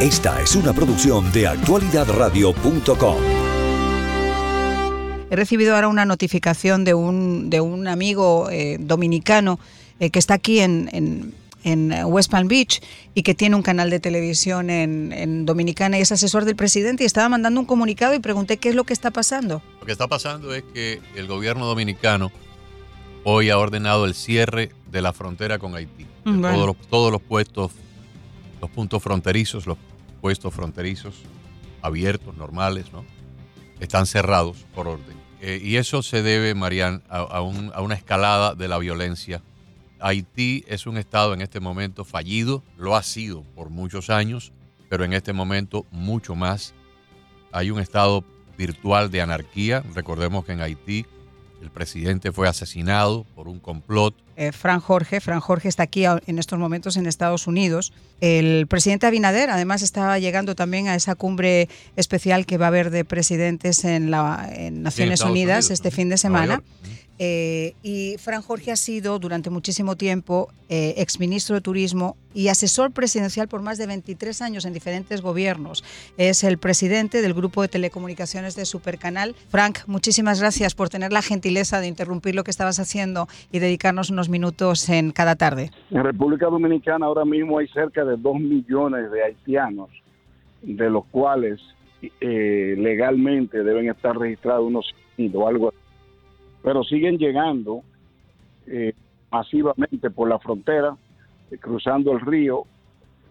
Esta es una producción de actualidadradio.com. He recibido ahora una notificación de un, de un amigo eh, dominicano eh, que está aquí en, en, West Palm Beach y que tiene un canal de televisión en, en, Dominicana y es asesor del presidente y estaba mandando un comunicado y pregunté qué es lo que está pasando. Lo que está pasando es que el gobierno dominicano hoy ha ordenado el cierre de la frontera con Haití. Todos, los, todos los puestos, los puntos fronterizos, los puestos fronterizos abiertos, normales, ¿no? Están cerrados por orden. Eh, y eso se debe, Marian, a, una escalada de la violencia. Haití es un estado en este momento fallido, lo ha sido por muchos años, pero en este momento mucho más. Hay un estado virtual de anarquía. Recordemos que en Haití el presidente fue asesinado por un complot. Eh, Fran Jorge, Fran Jorge está aquí en estos momentos en Estados Unidos. El presidente Abinader además estaba llegando también a esa cumbre especial que va a haber de presidentes en, la, Naciones Unidas, este fin de semana. Eh, y Fran Jorge ha sido durante muchísimo tiempo eh, exministro de Turismo y asesor presidencial por más de 23 años en diferentes gobiernos. Es el presidente del grupo de telecomunicaciones de Supercanal. Frank, muchísimas gracias por tener la gentileza de interrumpir lo que estabas haciendo y dedicarnos unos minutos en cada tarde. En República Dominicana ahora mismo hay cerca de 2 millones de haitianos, de los cuales eh, legalmente deben estar registrados unos o algo así pero siguen llegando eh, masivamente por la frontera, eh, cruzando el río,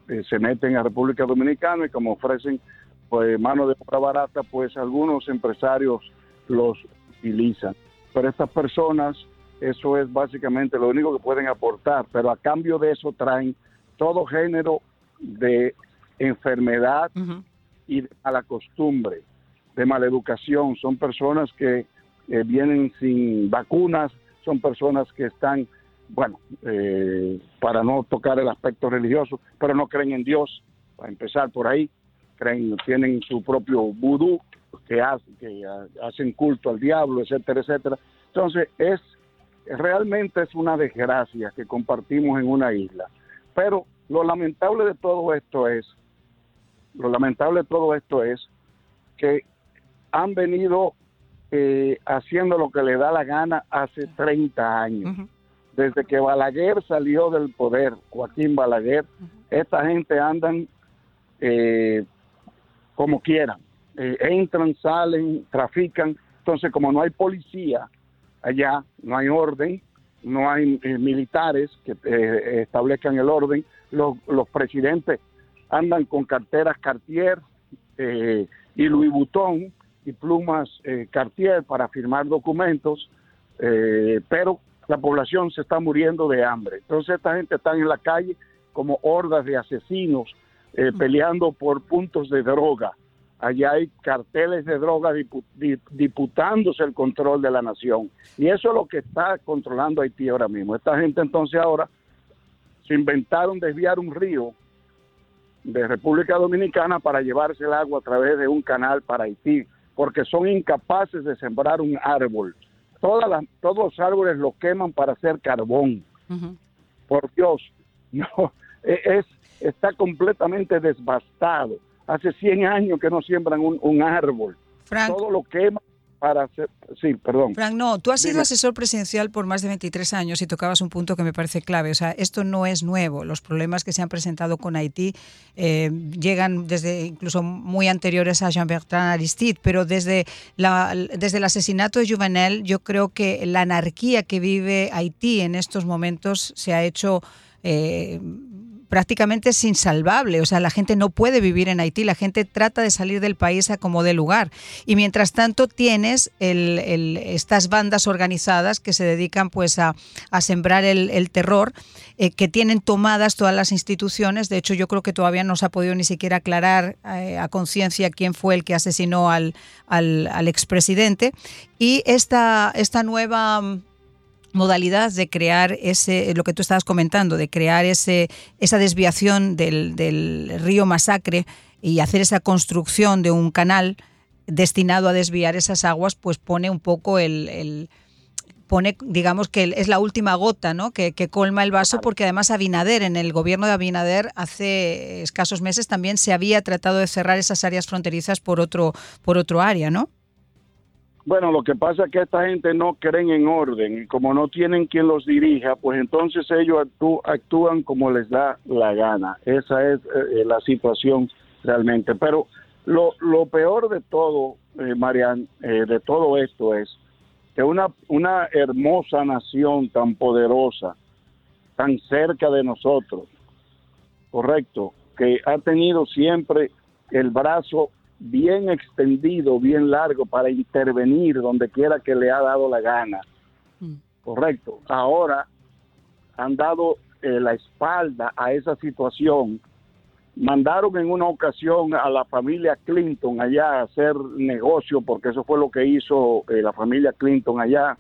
eh, se meten a República Dominicana y como ofrecen pues mano de obra barata, pues algunos empresarios los utilizan. Pero estas personas, eso es básicamente lo único que pueden aportar, pero a cambio de eso traen todo género de enfermedad y de mala costumbre, de maleducación. Son personas que eh, vienen sin vacunas, son personas que están, bueno, eh, para no tocar el aspecto religioso, pero no creen en Dios, para empezar por ahí, creen, tienen su propio vudú, que, que hacen culto al diablo, etcétera, etcétera. Entonces, es realmente es una desgracia que compartimos en una isla. Pero lo lamentable de todo esto es, lo lamentable de todo esto es que han venido eh, haciendo lo que le da la gana hace 30 años. Desde que Balaguer salió del poder, Joaquín Balaguer, esta gente andan eh, como quieran. Eh, entran, salen, trafican. Entonces, como no hay policía allá, no hay orden, no hay militares que establezcan el orden, los, los presidentes andan con carteras Cartier y Louis Vuitton y plumas eh, Cartier para firmar documentos, eh, pero la población se está muriendo de hambre. Entonces esta gente está en la calle como hordas de asesinos eh, peleando por puntos de droga. Allá hay carteles de droga diputándose el control de la nación. Y eso es lo que está controlando Haití ahora mismo. Esta gente entonces ahora se inventaron desviar un río de República Dominicana para llevarse el agua a través de un canal para Haití porque son incapaces de sembrar un árbol. Todas las, todos los árboles lo queman para hacer carbón. Por Dios, no, e, es, está completamente desbastado. Hace 100 años que no siembran un, un árbol. Todo lo queman para. Sí, perdón. Frank, no, tú has sido asesor presidencial por más de 23 años y tocabas un punto que me parece clave. O sea, esto no es nuevo. Los problemas que se han presentado con Haití eh, llegan desde incluso muy anteriores a Jean-Bertrand Aristide, pero desde, la, desde el asesinato de Juvenel, yo creo que la anarquía que vive Haití en estos momentos se ha hecho... Eh, prácticamente es insalvable. O sea, la gente no puede vivir en Haití, la gente trata de salir del país a como de lugar. Y mientras tanto tienes estas bandas organizadas que se dedican pues a, sembrar el, terror, eh, que tienen tomadas todas las instituciones. De hecho, yo creo que todavía no se ha podido ni siquiera aclarar eh, a conciencia quién fue el que asesinó al, al, al expresidente. Y esta, esta nueva modalidad de crear ese, lo que tú estabas comentando, de crear ese, esa desviación del, río Masacre y hacer esa construcción de un canal destinado a desviar esas aguas, pues pone un poco el, pone, digamos que es la última gota, ¿no? Que, colma el vaso, porque además Abinader, en el gobierno de Abinader, hace escasos meses también se había tratado de cerrar esas áreas fronterizas por otro, por otro área, ¿no? Bueno, lo que pasa es que esta gente no creen en orden y como no tienen quien los dirija, pues entonces ellos actúan como les da la gana. Esa es eh, la situación realmente. Pero lo, lo peor de todo, eh, Marian, eh, de todo esto es que una, una hermosa nación tan poderosa, tan cerca de nosotros, correcto, que ha tenido siempre el brazo bien extendido, bien largo para intervenir donde quiera que le ha dado la gana. Mm. Correcto. Ahora han dado eh, la espalda a esa situación mandaron en una ocasión a la familia Clinton allá a hacer negocio, porque eso fue lo que hizo eh, la familia Clinton allá,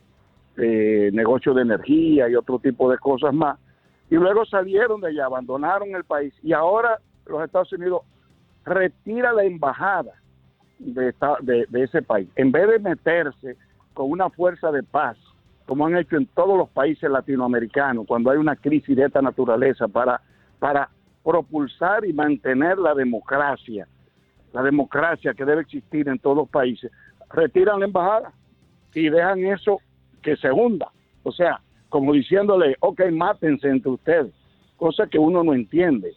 eh, negocio de energía y otro tipo de cosas más. Y luego salieron de allá, abandonaron el país y ahora los Estados Unidos retira la embajada de, de, de ese país. En vez de meterse con una fuerza de paz, como han hecho en todos los países latinoamericanos, cuando hay una crisis de esta naturaleza, para, para propulsar y mantener la democracia, la democracia que debe existir en todos los países, retiran la embajada y dejan eso que se hunda. O sea, como diciéndole, ok, mátense entre ustedes, cosa que uno no entiende.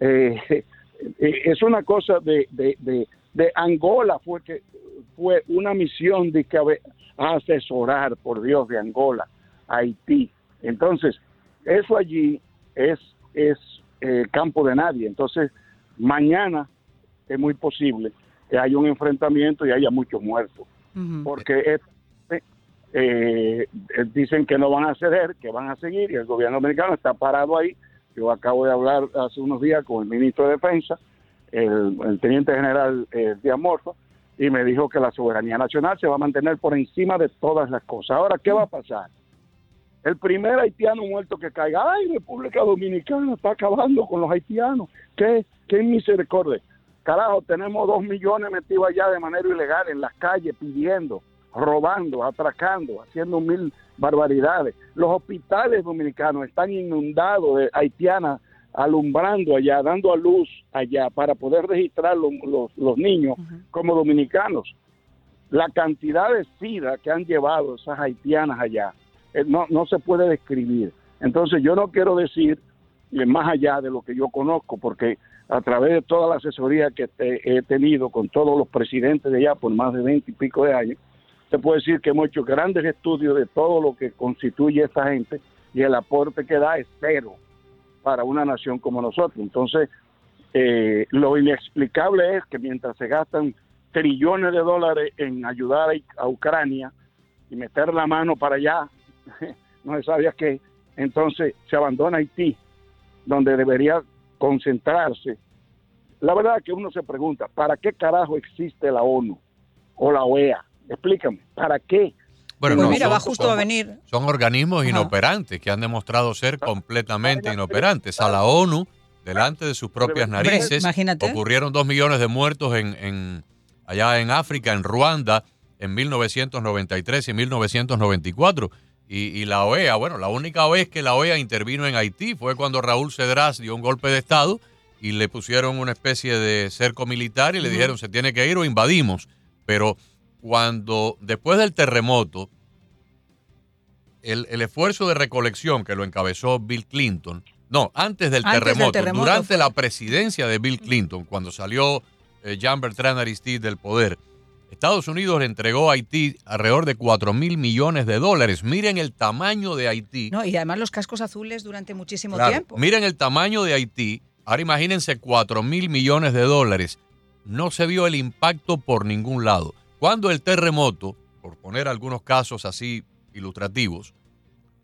Eh, es una cosa de, de, de, Angola, fue que fue una misión de que asesorar, por Dios, de Angola, Haití. Entonces, eso allí es, es eh, campo de nadie. Entonces, mañana es muy posible que haya un enfrentamiento y haya muchos muertos. Porque eh, eh, dicen que no van a ceder, que van a seguir, y el gobierno americano está parado ahí. Yo acabo de hablar hace unos días con el ministro de Defensa, el, teniente general eh, Díaz y me dijo que la soberanía nacional se va a mantener por encima de todas las cosas. Ahora, ¿qué va a pasar? El primer haitiano muerto que caiga, ay, República Dominicana está acabando con los haitianos. ¿Qué, qué misericordia? Carajo, tenemos dos millones metidos allá de manera ilegal en las calles pidiendo, robando, atracando, haciendo mil barbaridades. Los hospitales dominicanos están inundados de haitianas alumbrando allá, dando a luz allá para poder registrar los, los, niños como dominicanos. La cantidad de sida que han llevado esas haitianas allá eh, no, no se puede describir. Entonces yo no quiero decir eh, más allá de lo que yo conozco, porque a través de toda la asesoría que he tenido con todos los presidentes de allá por más de veinte y pico de años, se puede decir que hemos hecho grandes estudios de todo lo que constituye esta gente y el aporte que da es cero para una nación como nosotros. Entonces, eh, lo inexplicable es que mientras se gastan trillones de dólares en ayudar a Ucrania y meter la mano para allá no se sabía que entonces se abandona Haití, donde debería concentrarse. La verdad que uno se pregunta, ¿para qué carajo existe la ONU o la OEA? Explícame, ¿para qué? Bueno, pues mira, va justo a venir. Son organismos inoperantes que han demostrado ser completamente inoperantes. A la ONU, delante de sus propias narices, ocurrieron dos millones de muertos en, en, allá en África, en Ruanda, en 1993 y 1994. Y, la OEA, bueno, la única vez que la OEA intervino en Haití fue cuando Raúl Cedrás dio un golpe de Estado y le pusieron una especie de cerco militar y le dijeron se tiene que ir o invadimos. Pero cuando después del terremoto, el, esfuerzo de recolección que lo encabezó Bill Clinton, no, antes del, terremoto, durante la presidencia de Bill Clinton, cuando salió eh, Jean Bertrand Aristide del poder, Estados Unidos le entregó a Haití alrededor de 4 mil millones de dólares. Miren el tamaño de Haití. No, y además los cascos azules durante muchísimo tiempo. Miren el tamaño de Haití. Ahora imagínense 4 mil millones de dólares. No se vio el impacto por ningún lado. Cuando el terremoto, por poner algunos casos así ilustrativos,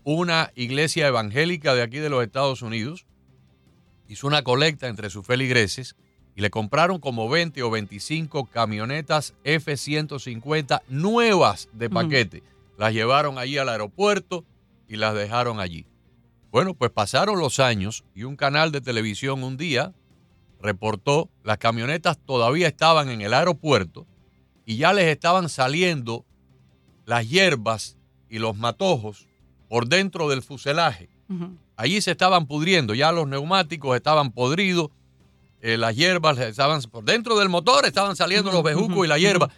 una iglesia evangélica de aquí de los Estados Unidos hizo una colecta entre sus feligreses y le compraron como 20 o 25 camionetas F-150 nuevas de paquete. Las llevaron allí al aeropuerto y las dejaron allí. Bueno, pues pasaron los años y un canal de televisión un día reportó las camionetas todavía estaban en el aeropuerto y ya les estaban saliendo las hierbas y los matojos por dentro del fuselaje. Allí se estaban pudriendo, ya los neumáticos estaban podridos, eh, las hierbas estaban por dentro del motor, estaban saliendo los bejucos y la hierba.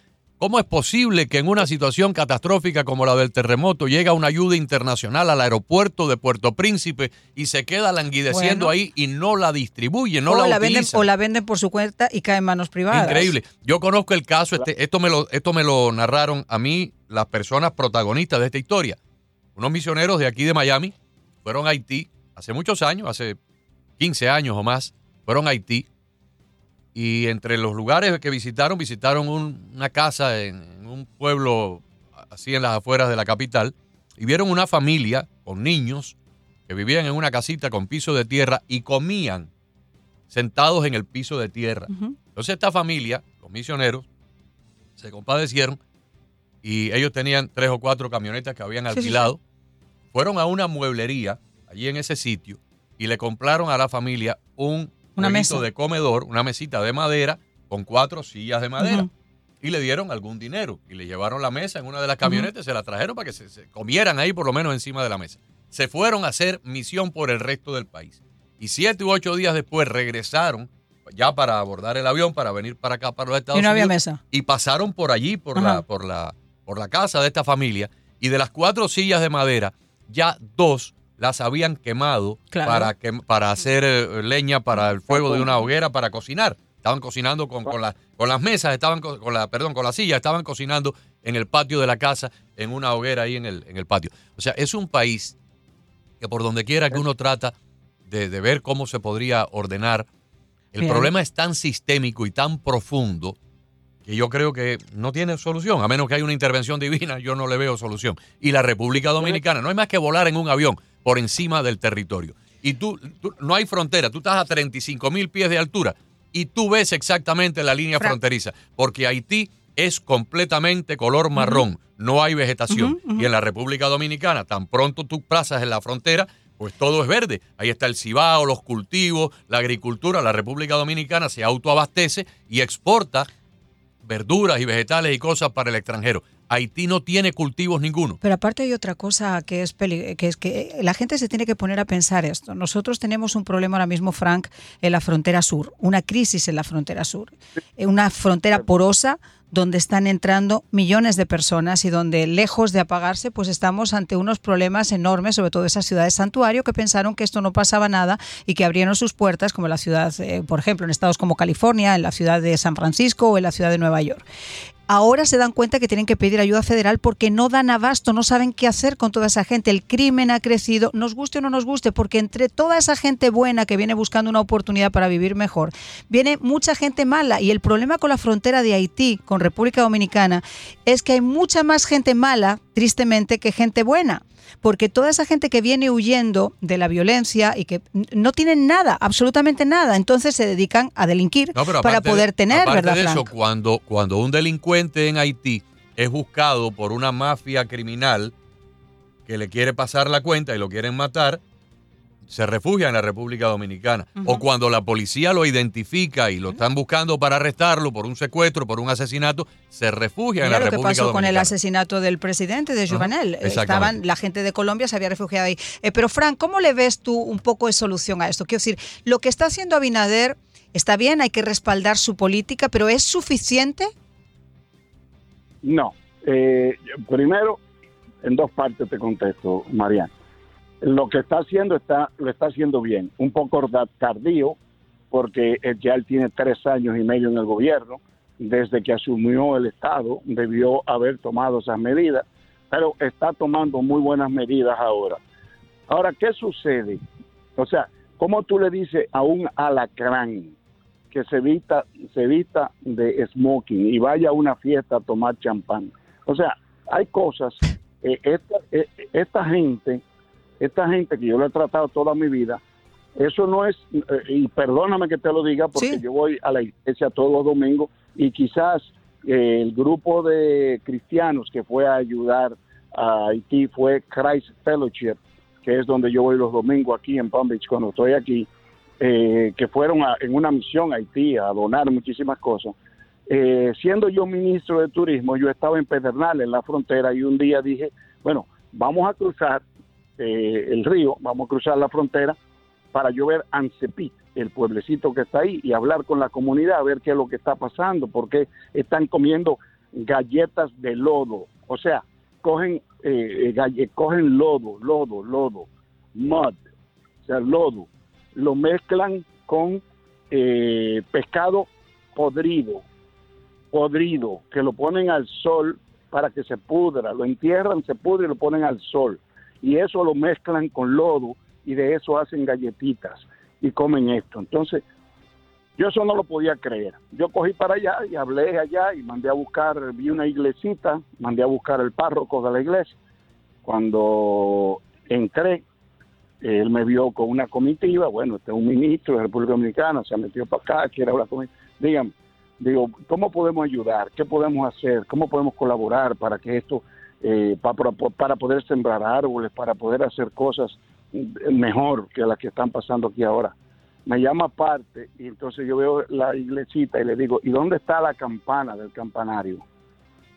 ¿Cómo es posible que en una situación catastrófica como la del terremoto llega una ayuda internacional al aeropuerto de Puerto Príncipe y se queda languideciendo ahí y no la distribuye, no o la, venden O la venden por su cuenta y cae en manos privadas. Increíble. Yo conozco el caso, este, esto, me lo, esto me lo narraron a mí las personas protagonistas de esta historia. Unos misioneros de aquí de Miami fueron a Haití hace muchos años, hace 15 años o más, fueron a Haití y entre los lugares que visitaron, visitaron una casa en, un pueblo así en las afueras de la capital y vieron una familia con niños que vivían en una casita con piso de tierra y comían sentados en el piso de tierra. Entonces esta familia, los misioneros, se compadecieron y ellos tenían tres o cuatro camionetas que habían alquilado. Fueron a una mueblería allí en ese sitio y le compraron a la familia un una mesa de comedor, una mesita de madera con cuatro sillas de madera. Y le dieron algún dinero y le llevaron la mesa en una de las camionetas, se la trajeron para que se, comieran ahí por lo menos encima de la mesa. Se fueron a hacer misión por el resto del país. Y siete u ocho días después regresaron ya para abordar el avión, para venir para acá, para los Estados y no Unidos. Había mesa. Y pasaron por allí, por la, por, la, por la casa de esta familia. Y de las cuatro sillas de madera, ya dos las habían quemado para, que, para hacer eh, leña para el fuego de una hoguera para cocinar. Estaban cocinando con, con, con las mesas, estaban con la, perdón, con la silla, estaban cocinando en el patio de la casa, en una hoguera ahí en el, en el patio. O sea, es un país que por donde quiera que uno trata de, ver cómo se podría ordenar, el problema es tan sistémico y tan profundo que yo creo que no tiene solución, a menos que haya una intervención divina, yo no le veo solución. Y la República Dominicana no es más que volar en un avión por encima del territorio. Y tú, no hay frontera, tú estás a 35 mil pies de altura y tú ves exactamente la línea fronteriza, porque Haití es completamente color marrón, no hay vegetación. Y en la República Dominicana, tan pronto tú pasas en la frontera, pues todo es verde. Ahí está el cibao, los cultivos, la agricultura. La República Dominicana se autoabastece y exporta verduras y vegetales y cosas para el extranjero. Haití no tiene cultivos ninguno. Pero aparte hay otra cosa que es, que es que la gente se tiene que poner a pensar esto. Nosotros tenemos un problema ahora mismo, Frank, en la frontera sur, una crisis en la frontera sur, eh, una frontera porosa donde están entrando millones de personas y donde lejos de apagarse, pues estamos ante unos problemas enormes, sobre todo esas ciudades santuario que pensaron que esto no pasaba nada y que abrieron sus puertas, como la ciudad, eh, por ejemplo, en estados como California, en la ciudad de San Francisco o en la ciudad de Nueva York ahora se dan cuenta que tienen que pedir ayuda federal porque no dan abasto, no saben qué hacer con toda esa gente. El crimen ha crecido, nos guste o no nos guste, porque entre toda esa gente buena que viene buscando una oportunidad para vivir mejor, viene mucha gente mala. Y el problema con la frontera de Haití, con República Dominicana, es que hay mucha más gente mala, tristemente, que gente buena porque toda esa gente que viene huyendo de la violencia y que no tienen nada, absolutamente nada, entonces se dedican a delinquir para poder tener, ¿verdad? De eso, cuando, cuando un delincuente en Haití es buscado por una mafia criminal que le quiere pasar la cuenta y lo quieren matar, se refugia en la República Dominicana. O cuando la policía lo identifica y lo están buscando para arrestarlo por un secuestro, por un asesinato, se refugia en la República Dominicana. lo que pasó con el asesinato del presidente de Juvenel. Estaban, la gente de Colombia se había refugiado ahí. Eh, pero, Frank, ¿cómo le ves tú un poco de solución a esto? Quiero decir, lo que está haciendo Abinader está bien, hay que respaldar su política, pero ¿es suficiente? No. Eh, primero, en dos partes te contesto, Mariana lo que está haciendo está lo está haciendo bien, un poco tardío porque ya él tiene tres años y medio en el gobierno, desde que asumió el Estado debió haber tomado esas medidas, pero está tomando muy buenas medidas ahora. Ahora, ¿qué sucede? O sea, ¿cómo tú le dices a un alacrán que se evita, se evita de smoking y vaya a una fiesta a tomar champán? O sea, hay cosas, eh, esta, eh, esta gente esta gente que yo lo he tratado toda mi vida, eso no es, eh, y perdóname que te lo diga, porque yo voy a la iglesia todos los domingos y quizás el grupo de cristianos que fue a ayudar a Haití fue Christ Fellowship, que es donde yo voy los domingos aquí en Palm Beach cuando estoy aquí, eh, que fueron en una misión a Haití a donar muchísimas cosas. siendo yo ministro de turismo, yo estaba en Pedernal, en la frontera, y un día dije, bueno, vamos a cruzar eh, el río, vamos a cruzar la frontera para yo ver el pueblecito que está ahí, y hablar con la comunidad, a ver qué es lo que está pasando, porque están comiendo galletas de lodo. O sea, cogen, eh, eh cogen lodo, lodo, lodo, mud, o sea, lodo, lo mezclan con eh, pescado podrido, podrido, que lo ponen al sol para que se pudra, lo entierran, se pudre y lo ponen al sol. Y eso lo mezclan con lodo y de eso hacen galletitas y comen esto. Entonces, yo eso no lo podía creer. Yo cogí para allá y hablé allá y mandé a buscar, vi una iglesita, mandé a buscar el párroco de la iglesia. Cuando entré, él me vio con una comitiva, bueno, este es un ministro de República Dominicana, se ha metido para acá, quiere hablar conmigo. Dígame, digo, ¿cómo podemos ayudar? ¿Qué podemos hacer? ¿Cómo podemos colaborar para que esto, eh, para, para poder sembrar árboles, para poder hacer cosas mejor que las que están pasando aquí ahora? Me llama aparte y entonces yo veo la iglesita y le digo, ¿y dónde está la campana del campanario?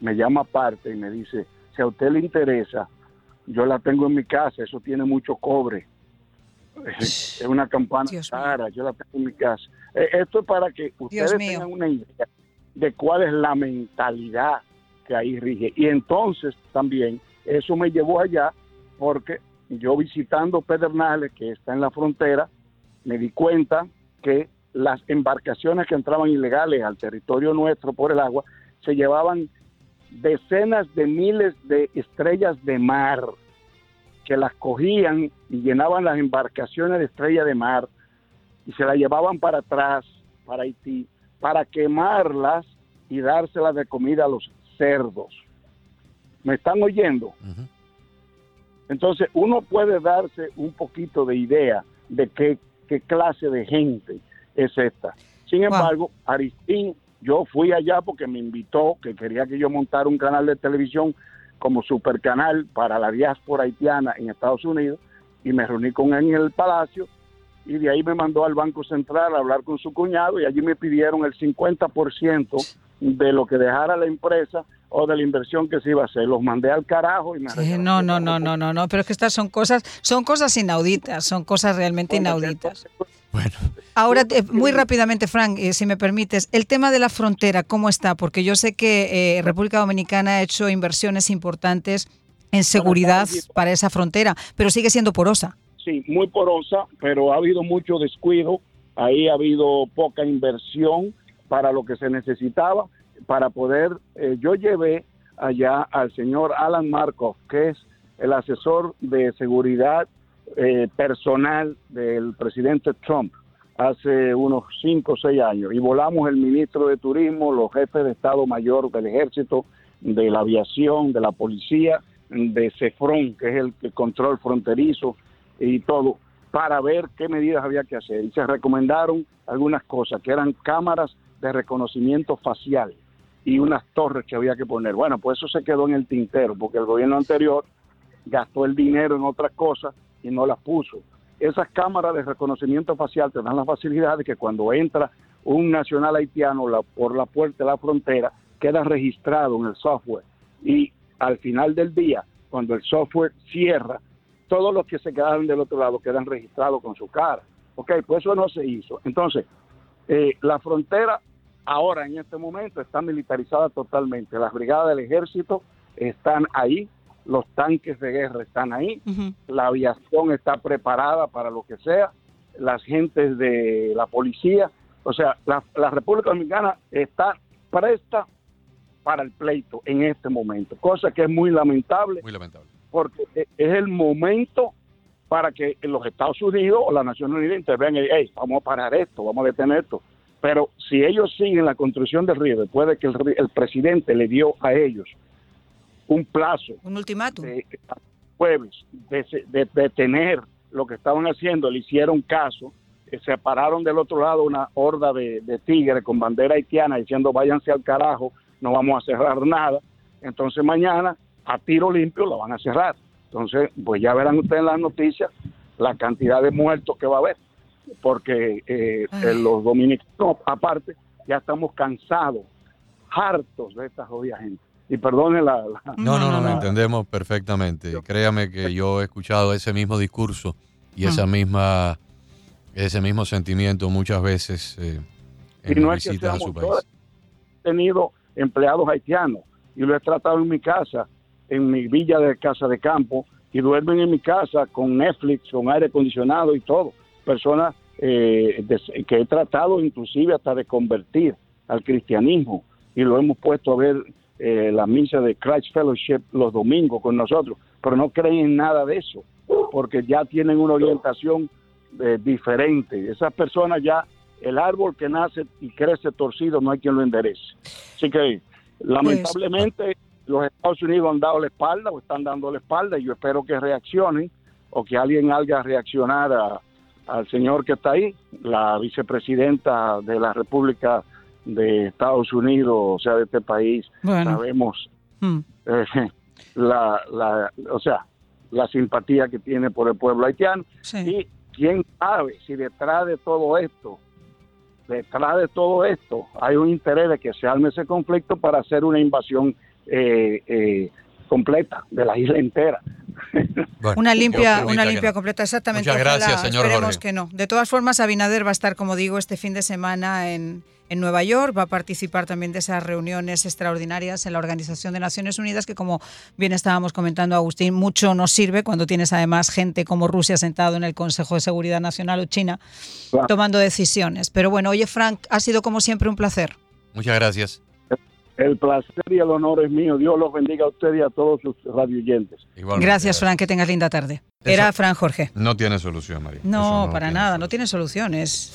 Me llama aparte y me dice, si a usted le interesa, yo la tengo en mi casa, eso tiene mucho cobre es una campana cara, yo la tengo en mi casa. Eh, esto es para que ustedes tengan una idea de cuál es la mentalidad que ahí rige. Y entonces también eso me llevó allá porque yo visitando Pedernales, que está en la frontera, me di cuenta que las embarcaciones que entraban ilegales al territorio nuestro por el agua se llevaban decenas de miles de estrellas de mar que las cogían y llenaban las embarcaciones de estrella de mar y se las llevaban para atrás, para Haití, para quemarlas y dárselas de comida a los cerdos. ¿Me están oyendo? Entonces uno puede darse un poquito de idea de qué, qué clase de gente es esta. Sin embargo, Aristín, yo fui allá porque me invitó, que quería que yo montara un canal de televisión como supercanal para la diáspora haitiana en Estados Unidos y me reuní con él en el palacio y de ahí me mandó al Banco Central a hablar con su cuñado y allí me pidieron el 50% de lo que dejara la empresa o de la inversión que se iba a hacer. Los mandé al carajo y me No, no, no, no, no, no, pero es que estas son cosas, son cosas inauditas, son cosas realmente inauditas. Bueno. Ahora, eh, muy rápidamente, Frank, eh, si me permites, el tema de la frontera, ¿cómo está? Porque yo sé que eh, República Dominicana ha hecho inversiones importantes en seguridad para esa frontera, pero sigue siendo porosa. Sí, muy porosa, pero ha habido mucho descuido, ahí ha habido poca inversión para lo que se necesitaba para poder, yo llevé allá al señor Alan Markov, que es el asesor de seguridad eh, personal del presidente Trump hace unos 5 o 6 años y volamos el ministro de Turismo, los jefes de Estado Mayor del Ejército, de la aviación, de la policía, de CEFRON, que es el, control fronterizo y todo, para ver qué medidas había que hacer. Y se recomendaron algunas cosas, que eran cámaras de reconocimiento facial y unas torres que había que poner. Bueno, pues eso se quedó en el tintero, porque el gobierno anterior gastó el dinero en otras cosas y no las puso. Esas cámaras de reconocimiento facial te dan la facilidad de que cuando entra un nacional haitiano por la puerta de la frontera, queda registrado en el software. Y al final del día, cuando el software cierra, todos los que se quedaron del otro lado quedan registrados con su cara. Ok, pues eso no se hizo. Entonces, eh, la frontera ahora en este momento está militarizada totalmente. Las brigadas del ejército están ahí los tanques de guerra están ahí, la aviación está preparada para lo que sea, las gentes de la policía, o sea, la, República Dominicana está presta para el pleito en este momento, cosa que es muy lamentable, muy lamentable. porque e, es el momento para que los Estados Unidos o la Naciones Unidas intervengan y hey, vamos a parar esto, vamos a detener esto. Pero si ellos siguen la construcción del río, después de que el presidente le dio a ellos un plazo. Un ultimátum. De, jueves de, detener lo que estaban haciendo, le hicieron caso, eh, se pararon del otro lado una horda de, tigres con bandera haitiana diciendo váyanse al carajo, no vamos a cerrar nada. Entonces mañana a tiro limpio lo van a cerrar. Entonces, pues ya verán ustedes en las noticias la cantidad de muertos que va a haber, porque eh, los dominicanos, aparte, ya estamos cansados, hartos de esta jodida gente. Y perdone la... No, no, no, entendemos perfectamente. Créame que yo he escuchado ese mismo discurso y esa misma ese mismo sentimiento muchas veces eh, en no visitas a su país. He tenido empleados haitianos y lo he tratado en mi casa, en mi villa de casa de campo, y duermen en mi casa con Netflix, con aire acondicionado y todo. Personas eh, que he tratado inclusive hasta de convertir al cristianismo y lo hemos puesto a ver eh, la misa de Christ Fellowship los domingos con nosotros, pero no creen en nada de eso, porque ya tienen una orientación eh, diferente. Esas personas ya, el árbol que nace y crece torcido, no hay quien lo enderece. Así que, lamentablemente, los Estados Unidos han dado la espalda o están dando la espalda y yo espero que reaccionen o que alguien haga reaccionar al señor que está ahí, la vicepresidenta de la República de Estados Unidos, o sea, de este país, sabemos hmm. eh, la, la, o sea, la simpatía que tiene por el pueblo haitiano. Y quién sabe si detrás de todo esto, detrás de todo esto, hay un interés de que se arme ese conflicto para hacer una invasión eh, eh, completa de la isla entera. una limpia, una limpia completa, exactamente. Muchas gracias, señor Esperemos que no. De todas formas, Abinader va a estar, como digo, este fin de semana en, en Nueva York, va a participar también de esas reuniones extraordinarias en la Organización de Naciones Unidas, que como bien estábamos comentando, Agustín, mucho nos sirve cuando tienes además gente como Rusia sentado en el Consejo de Seguridad Nacional o China tomando decisiones. Pero bueno, oye Frank, ha sido como siempre un placer. Muchas gracias. El placer y el honor es mío. Dios los bendiga a usted y a todos sus radioyentes. Gracias, Frank. Que tengas linda tarde. Era Frank Jorge. No tiene solución, María. No, para nada. No tiene soluciones.